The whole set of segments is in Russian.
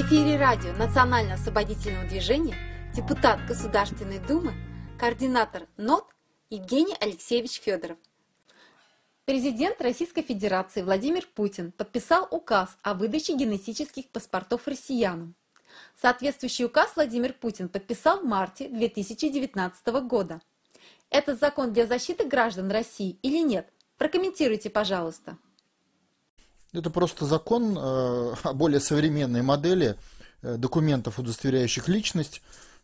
эфире радио Национально-освободительного движения депутат Государственной Думы, координатор НОТ Евгений Алексеевич Федоров. Президент Российской Федерации Владимир Путин подписал указ о выдаче генетических паспортов россиянам. Соответствующий указ Владимир Путин подписал в марте 2019 года. Это закон для защиты граждан России или нет? Прокомментируйте, пожалуйста. Это просто закон э, о более современной модели э, документов, удостоверяющих личность,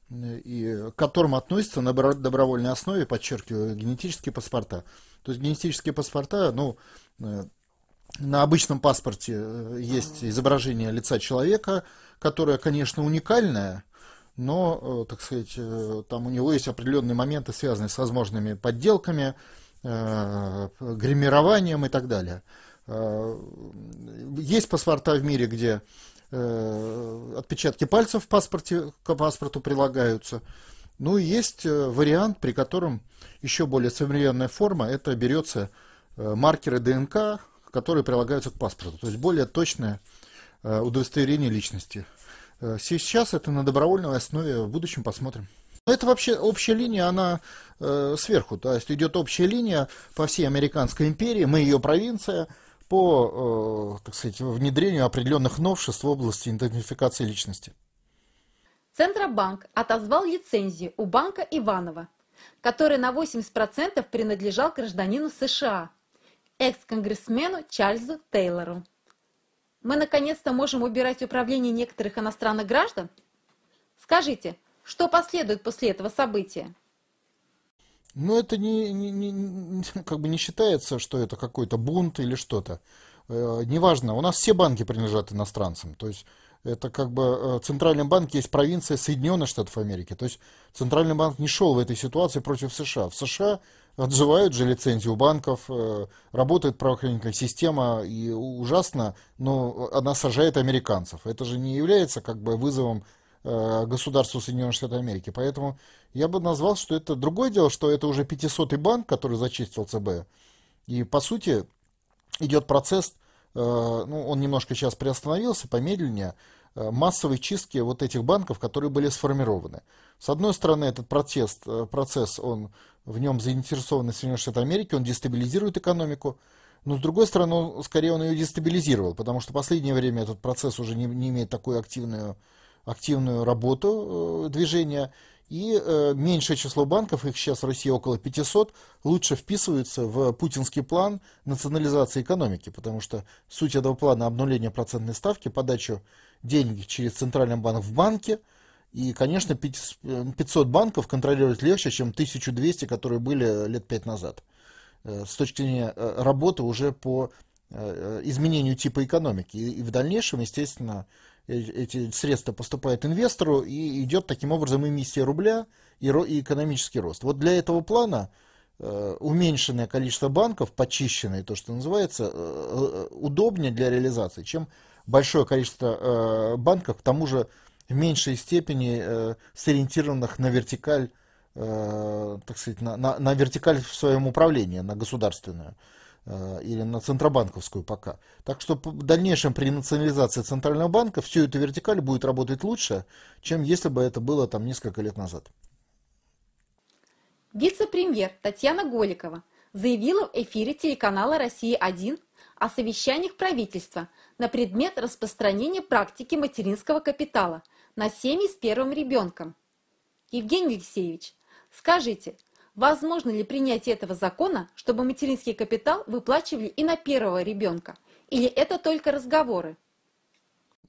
э, и к которым относятся на добровольной основе, подчеркиваю, генетические паспорта. То есть генетические паспорта, ну, на обычном паспорте есть изображение лица человека, которое, конечно, уникальное, но, так сказать, там у него есть определенные моменты, связанные с возможными подделками, гримированием и так далее. Э, есть паспорта в мире, где э, отпечатки пальцев в паспорте, к паспорту прилагаются. Ну и есть э, вариант, при котором еще более современная форма, это берется маркеры ДНК, которые прилагаются к паспорту, то есть более точное удостоверение личности. Сейчас это на добровольной основе, в будущем посмотрим. Это вообще общая линия, она э, сверху, то есть идет общая линия по всей американской империи, мы ее провинция, по, э, так сказать, внедрению определенных новшеств в области идентификации личности. Центробанк отозвал лицензию у банка Иванова, который на 80% принадлежал гражданину США, экс-конгрессмену Чарльзу Тейлору. Мы наконец-то можем убирать управление некоторых иностранных граждан? Скажите, что последует после этого события? Но это не, не, не, как бы не считается, что это какой-то бунт или что-то. Э, неважно, у нас все банки принадлежат иностранцам. То есть это как бы э, Центральный банк есть провинция Соединенных Штатов Америки. То есть Центральный банк не шел в этой ситуации против США. В США отживают же лицензии у банков, э, работает правоохранительная система, и ужасно, но она сажает американцев. Это же не является как бы вызовом государству Соединенных Штатов Америки. Поэтому я бы назвал, что это другое дело, что это уже 500-й банк, который зачистил ЦБ. И, по сути, идет процесс, э, ну, он немножко сейчас приостановился, помедленнее, э, массовой чистки вот этих банков, которые были сформированы. С одной стороны, этот процесс, процесс он, в нем заинтересованы Соединенные Штаты Америки, он дестабилизирует экономику, но с другой стороны, он, скорее он ее дестабилизировал, потому что в последнее время этот процесс уже не, не имеет такую активную активную работу э, движения, и э, меньшее число банков, их сейчас в России около 500, лучше вписываются в путинский план национализации экономики, потому что суть этого плана обнуления процентной ставки, подачу денег через центральный банк в банке, и, конечно, 500 банков контролировать легче, чем 1200, которые были лет 5 назад. Э, с точки зрения работы уже по изменению типа экономики. И в дальнейшем, естественно, Э, эти средства поступают инвестору, и идет таким образом эмиссия рубля и, и экономический рост. Вот для этого плана э, уменьшенное количество банков, почищенное, то, что называется, э, э, удобнее для реализации, чем большое количество э, банков, к тому же в меньшей степени э, сориентированных на вертикаль, э, так сказать, на, на, на вертикаль в своем управлении, на государственную. Э, или на центробанковскую пока. Так что в дальнейшем при национализации Центрального банка всю эту вертикаль будет работать лучше, чем если бы это было там несколько лет назад. Вице-премьер Татьяна Голикова заявила в эфире телеканала «Россия-1» о совещаниях правительства на предмет распространения практики материнского капитала на семьи с первым ребенком. Евгений Алексеевич, скажите, Возможно ли принятие этого закона, чтобы материнский капитал выплачивали и на первого ребенка? Или это только разговоры?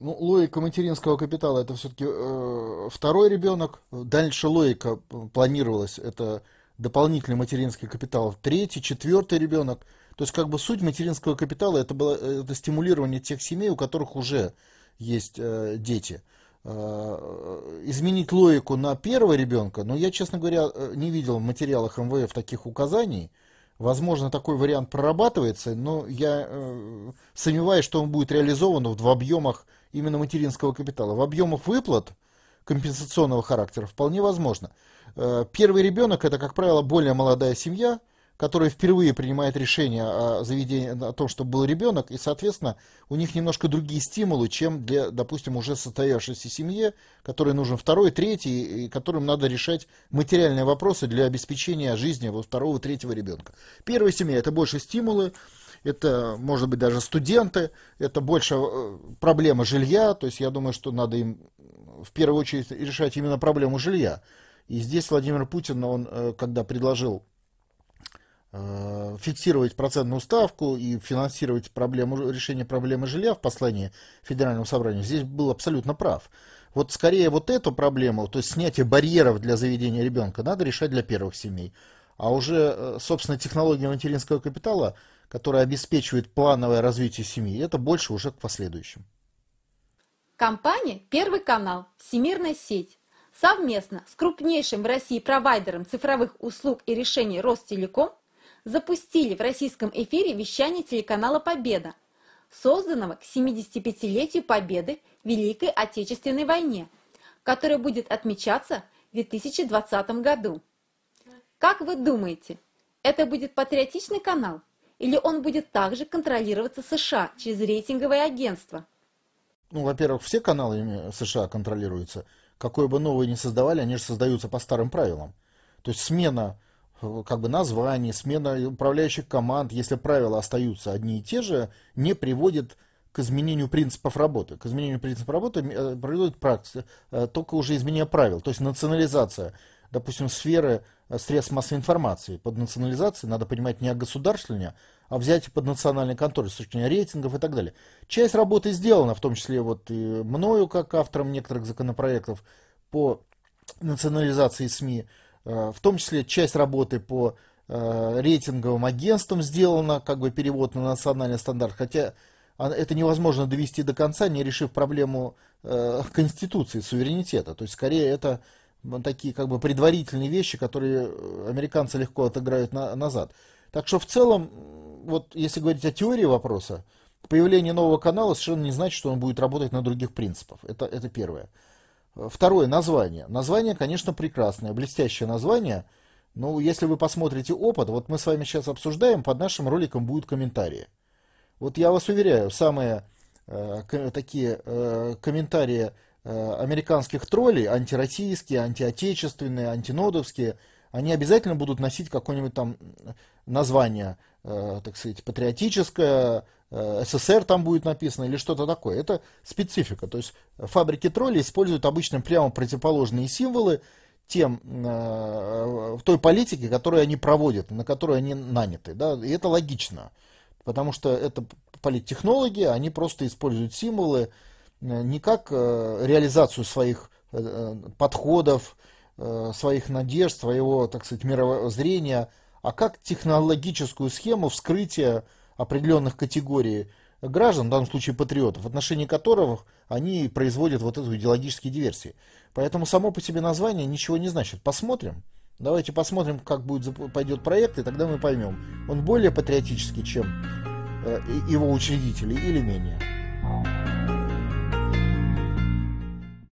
Ну, логика материнского капитала это все-таки э, второй ребенок. Дальше логика планировалась, это дополнительный материнский капитал, третий, четвертый ребенок. То есть, как бы суть материнского капитала это было это стимулирование тех семей, у которых уже есть э, дети. Э, изменить логику на первого ребенка, но я, честно говоря, э, не видел в материалах МВФ таких указаний. Возможно, такой вариант прорабатывается, но я э, сомневаюсь, что он будет реализован в объемах именно материнского капитала. В объемах выплат компенсационного характера вполне возможно. Э, первый ребенок это, как правило, более молодая семья, которая впервые принимает решение о заведении, о том, чтобы был ребенок, и, соответственно, у них немножко другие стимулы, чем для, допустим, уже состоявшейся семье, которой нужен второй, третий, и которым надо решать материальные вопросы для обеспечения жизни вот второго, третьего ребенка. Первая семья – это больше стимулы, это, может быть, даже студенты, это больше э, проблема жилья, то есть я думаю, что надо им в первую очередь решать именно проблему жилья. И здесь Владимир Путин, он э, когда предложил фиксировать процентную ставку и финансировать проблему, решение проблемы жилья в послании Федеральному собранию, здесь был абсолютно прав. Вот скорее вот эту проблему, то есть снятие барьеров для заведения ребенка, надо решать для первых семей. А уже, собственно, технология материнского капитала – которая обеспечивает плановое развитие семьи, это больше уже к последующим. Компания «Первый канал. Всемирная сеть» совместно с крупнейшим в России провайдером цифровых услуг и решений Ростелеком запустили в российском эфире вещание телеканала «Победа», созданного к 75-летию победы в Великой Отечественной войне, которая будет отмечаться в 2020 году. Как вы думаете, это будет патриотичный канал – или он будет также контролироваться США через рейтинговое агентство? Ну, во-первых, все каналы США контролируются. Какое бы новое ни создавали, они же создаются по старым правилам. То есть смена как бы названий, смена управляющих команд, если правила остаются одни и те же, не приводит к изменению принципов работы. К изменению принципов работы э, приводит практика, э, только уже изменение правил, то есть национализация, допустим, сферы средств массовой информации. Под национализацией надо понимать не государствование, а взять под национальной контроль с точки зрения рейтингов и так далее. Часть работы сделана, в том числе вот и мною, как автором некоторых законопроектов по национализации СМИ, э, в том числе часть работы по э, рейтинговым агентствам сделана, как бы перевод на национальный стандарт, хотя это невозможно довести до конца, не решив проблему э, конституции, суверенитета. То есть, скорее, это такие как бы предварительные вещи, которые американцы легко отыграют на, назад. Так что в целом вот если говорить о теории вопроса, появление нового канала совершенно не значит, что он будет работать на других принципах. Это, это первое. Второе, название. Название, конечно, прекрасное, блестящее название. Но если вы посмотрите опыт, вот мы с вами сейчас обсуждаем, под нашим роликом будут комментарии. Вот я вас уверяю, самые э, такие э, комментарии э, американских троллей, антироссийские, антиотечественные, антинодовские, они обязательно будут носить какое-нибудь там название Э, так сказать, патриотическое, э, СССР там будет написано или что-то такое. Это специфика. То есть фабрики троллей используют обычно прямо противоположные символы тем, э, в той политике, которую они проводят, на которую они наняты. Да? И это логично. Потому что это политтехнологи, они просто используют символы не как реализацию своих подходов, своих надежд, своего, так сказать, мировоззрения, а как технологическую схему вскрытия определенных категорий граждан, в данном случае патриотов, в отношении которых они производят вот эту идеологические диверсии. Поэтому само по себе название ничего не значит. Посмотрим. Давайте посмотрим, как будет, пойдет проект, и тогда мы поймем, он более патриотический, чем э, его учредители или менее.